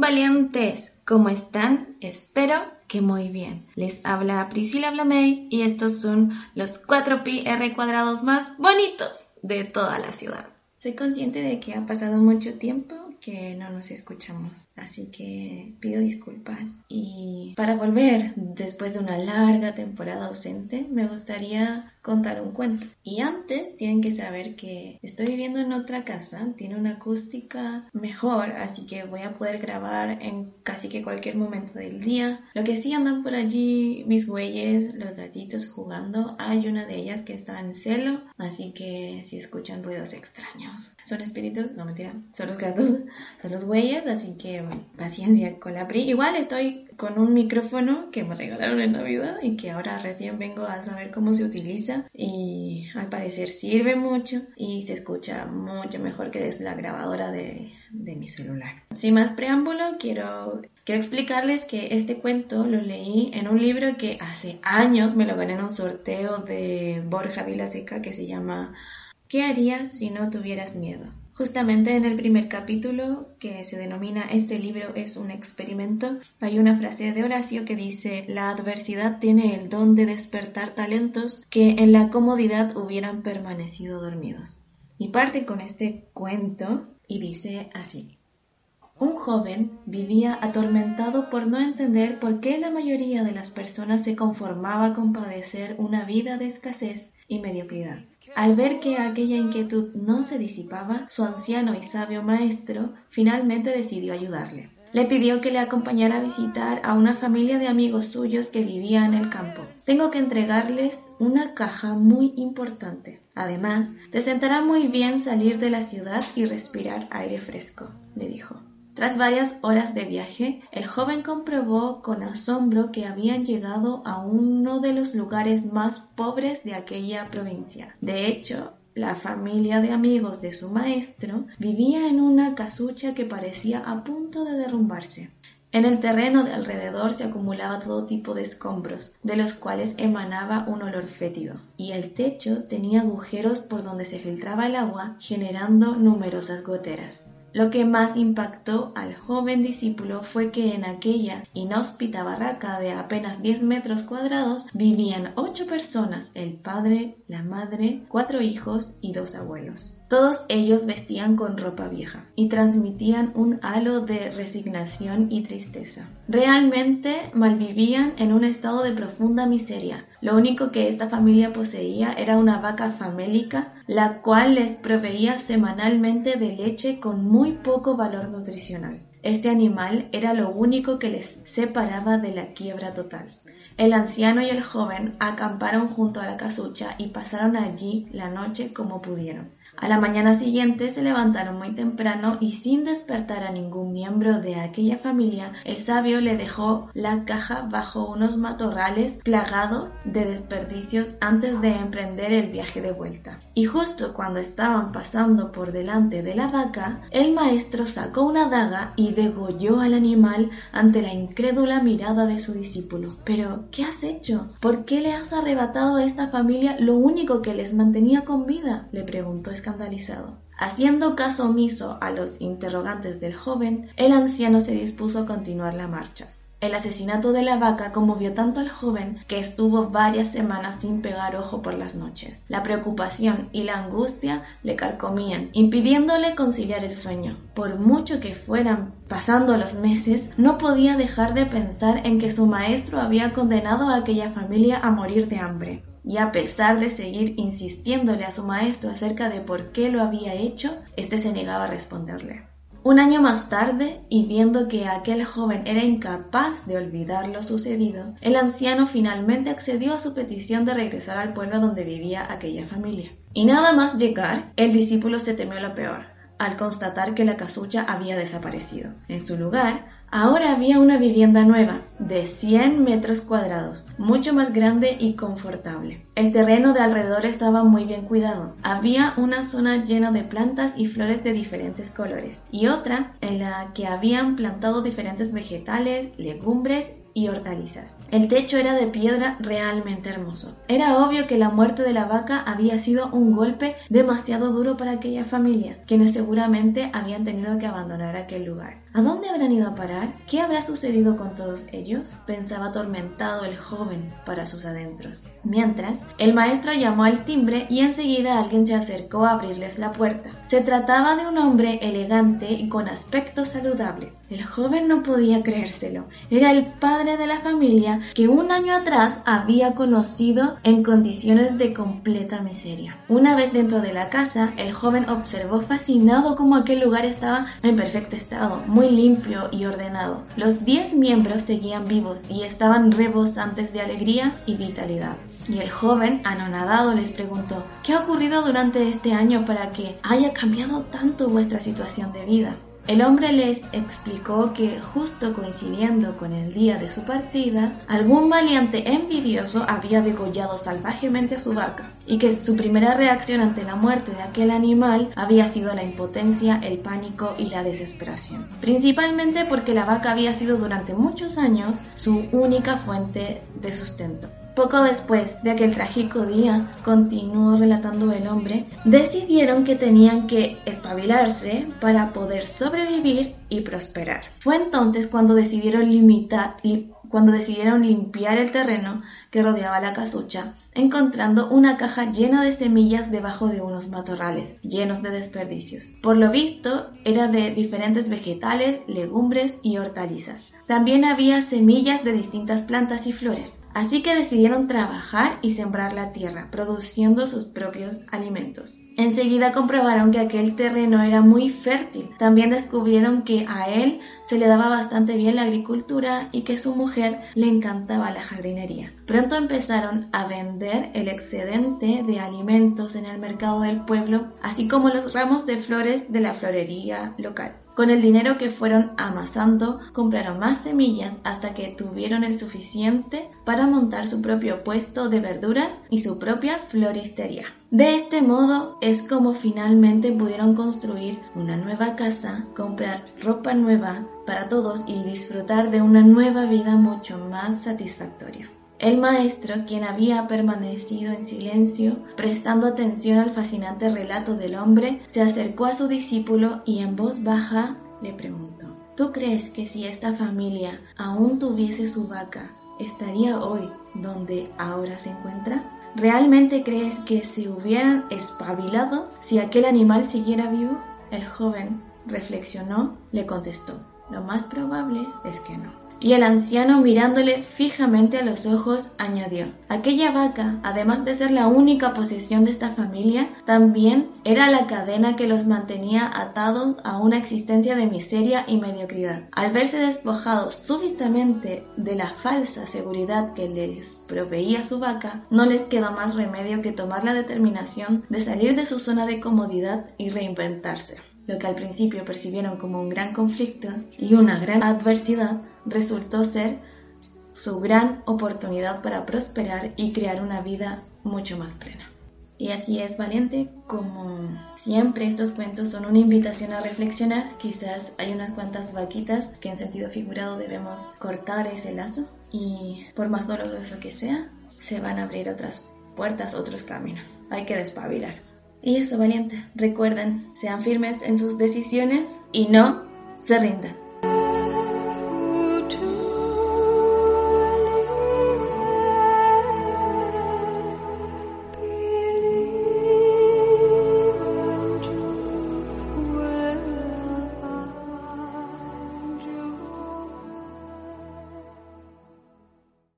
valientes, ¿cómo están? Espero que muy bien. Les habla Priscila Blamey y estos son los 4 pi r cuadrados más bonitos de toda la ciudad. Soy consciente de que ha pasado mucho tiempo que no nos escuchamos, así que pido disculpas. Y para volver después de una larga temporada ausente, me gustaría contar un cuento. Y antes tienen que saber que estoy viviendo en otra casa, tiene una acústica mejor, así que voy a poder grabar en casi que cualquier momento del día. Lo que sí andan por allí mis güeyes, los gatitos jugando, hay una de ellas que está en celo, así que si escuchan ruidos extraños, son espíritus, no mentira, son los gatos, son los güeyes, así que paciencia con la PRI. Igual estoy con un micrófono que me regalaron en Navidad y que ahora recién vengo a saber cómo se utiliza y al parecer sirve mucho y se escucha mucho mejor que desde la grabadora de, de mi celular. Sin más preámbulo, quiero, quiero explicarles que este cuento lo leí en un libro que hace años me lo gané en un sorteo de Borja Vilaseca que se llama ¿Qué harías si no tuvieras miedo? Justamente en el primer capítulo, que se denomina Este libro es un experimento, hay una frase de Horacio que dice La adversidad tiene el don de despertar talentos que en la comodidad hubieran permanecido dormidos. Y parte con este cuento y dice así. Un joven vivía atormentado por no entender por qué la mayoría de las personas se conformaba con padecer una vida de escasez y mediocridad. Al ver que aquella inquietud no se disipaba, su anciano y sabio maestro finalmente decidió ayudarle. Le pidió que le acompañara a visitar a una familia de amigos suyos que vivía en el campo. Tengo que entregarles una caja muy importante. Además, te sentará muy bien salir de la ciudad y respirar aire fresco, le dijo. Tras varias horas de viaje, el joven comprobó con asombro que habían llegado a uno de los lugares más pobres de aquella provincia. De hecho, la familia de amigos de su maestro vivía en una casucha que parecía a punto de derrumbarse. En el terreno de alrededor se acumulaba todo tipo de escombros, de los cuales emanaba un olor fétido, y el techo tenía agujeros por donde se filtraba el agua, generando numerosas goteras. Lo que más impactó al joven discípulo fue que en aquella inhóspita barraca de apenas 10 metros cuadrados vivían ocho personas, el padre, la madre, cuatro hijos y dos abuelos. Todos ellos vestían con ropa vieja y transmitían un halo de resignación y tristeza. Realmente malvivían en un estado de profunda miseria. Lo único que esta familia poseía era una vaca famélica, la cual les proveía semanalmente de leche con muy poco valor nutricional. Este animal era lo único que les separaba de la quiebra total. El anciano y el joven acamparon junto a la casucha y pasaron allí la noche como pudieron. A la mañana siguiente se levantaron muy temprano y sin despertar a ningún miembro de aquella familia, el sabio le dejó la caja bajo unos matorrales plagados de desperdicios antes de emprender el viaje de vuelta. Y justo cuando estaban pasando por delante de la vaca, el maestro sacó una daga y degolló al animal ante la incrédula mirada de su discípulo. Pero, ¿qué has hecho? ¿Por qué le has arrebatado a esta familia lo único que les mantenía con vida? le preguntó Haciendo caso omiso a los interrogantes del joven, el anciano se dispuso a continuar la marcha. El asesinato de la vaca conmovió tanto al joven que estuvo varias semanas sin pegar ojo por las noches. La preocupación y la angustia le carcomían, impidiéndole conciliar el sueño. Por mucho que fueran pasando los meses, no podía dejar de pensar en que su maestro había condenado a aquella familia a morir de hambre. Y a pesar de seguir insistiéndole a su maestro acerca de por qué lo había hecho, éste se negaba a responderle. Un año más tarde, y viendo que aquel joven era incapaz de olvidar lo sucedido, el anciano finalmente accedió a su petición de regresar al pueblo donde vivía aquella familia. Y nada más llegar, el discípulo se temió lo peor, al constatar que la casucha había desaparecido. En su lugar, Ahora había una vivienda nueva, de 100 metros cuadrados, mucho más grande y confortable. El terreno de alrededor estaba muy bien cuidado. Había una zona llena de plantas y flores de diferentes colores, y otra en la que habían plantado diferentes vegetales, legumbres y hortalizas. El techo era de piedra realmente hermoso. Era obvio que la muerte de la vaca había sido un golpe demasiado duro para aquella familia, quienes seguramente habían tenido que abandonar aquel lugar. ¿A dónde habrán ido a parar? ¿Qué habrá sucedido con todos ellos? Pensaba atormentado el joven para sus adentros. Mientras, el maestro llamó al timbre y enseguida alguien se acercó a abrirles la puerta. Se trataba de un hombre elegante y con aspecto saludable. El joven no podía creérselo. Era el padre de la familia que un año atrás había conocido en condiciones de completa miseria. Una vez dentro de la casa, el joven observó fascinado cómo aquel lugar estaba en perfecto estado, limpio y ordenado. Los diez miembros seguían vivos y estaban rebosantes de alegría y vitalidad. Y el joven, anonadado, les preguntó, ¿qué ha ocurrido durante este año para que haya cambiado tanto vuestra situación de vida? El hombre les explicó que justo coincidiendo con el día de su partida, algún valiente envidioso había degollado salvajemente a su vaca y que su primera reacción ante la muerte de aquel animal había sido la impotencia, el pánico y la desesperación. Principalmente porque la vaca había sido durante muchos años su única fuente de sustento. Poco después de aquel trágico día, continuó relatando el hombre, decidieron que tenían que espabilarse para poder sobrevivir y prosperar. Fue entonces cuando decidieron limitar, cuando decidieron limpiar el terreno que rodeaba la casucha, encontrando una caja llena de semillas debajo de unos matorrales, llenos de desperdicios. Por lo visto, era de diferentes vegetales, legumbres y hortalizas. También había semillas de distintas plantas y flores, así que decidieron trabajar y sembrar la tierra, produciendo sus propios alimentos. Enseguida comprobaron que aquel terreno era muy fértil. También descubrieron que a él se le daba bastante bien la agricultura y que su mujer le encantaba la jardinería. Pronto empezaron a vender el excedente de alimentos en el mercado del pueblo, así como los ramos de flores de la florería local. Con el dinero que fueron amasando, compraron más semillas hasta que tuvieron el suficiente para montar su propio puesto de verduras y su propia floristería. De este modo es como finalmente pudieron construir una nueva casa, comprar ropa nueva para todos y disfrutar de una nueva vida mucho más satisfactoria. El maestro, quien había permanecido en silencio, prestando atención al fascinante relato del hombre, se acercó a su discípulo y en voz baja le preguntó, ¿Tú crees que si esta familia aún tuviese su vaca, estaría hoy donde ahora se encuentra? ¿Realmente crees que se hubieran espabilado si aquel animal siguiera vivo? El joven reflexionó, le contestó, lo más probable es que no. Y el anciano mirándole fijamente a los ojos añadió, aquella vaca, además de ser la única posesión de esta familia, también era la cadena que los mantenía atados a una existencia de miseria y mediocridad. Al verse despojados súbitamente de la falsa seguridad que les proveía su vaca, no les quedó más remedio que tomar la determinación de salir de su zona de comodidad y reinventarse lo que al principio percibieron como un gran conflicto y una gran adversidad, resultó ser su gran oportunidad para prosperar y crear una vida mucho más plena. Y así es, valiente, como siempre estos cuentos son una invitación a reflexionar. Quizás hay unas cuantas vaquitas que en sentido figurado debemos cortar ese lazo y por más doloroso que sea, se van a abrir otras puertas, otros caminos. Hay que despabilar. Y eso, valiente, recuerden, sean firmes en sus decisiones y no se rindan.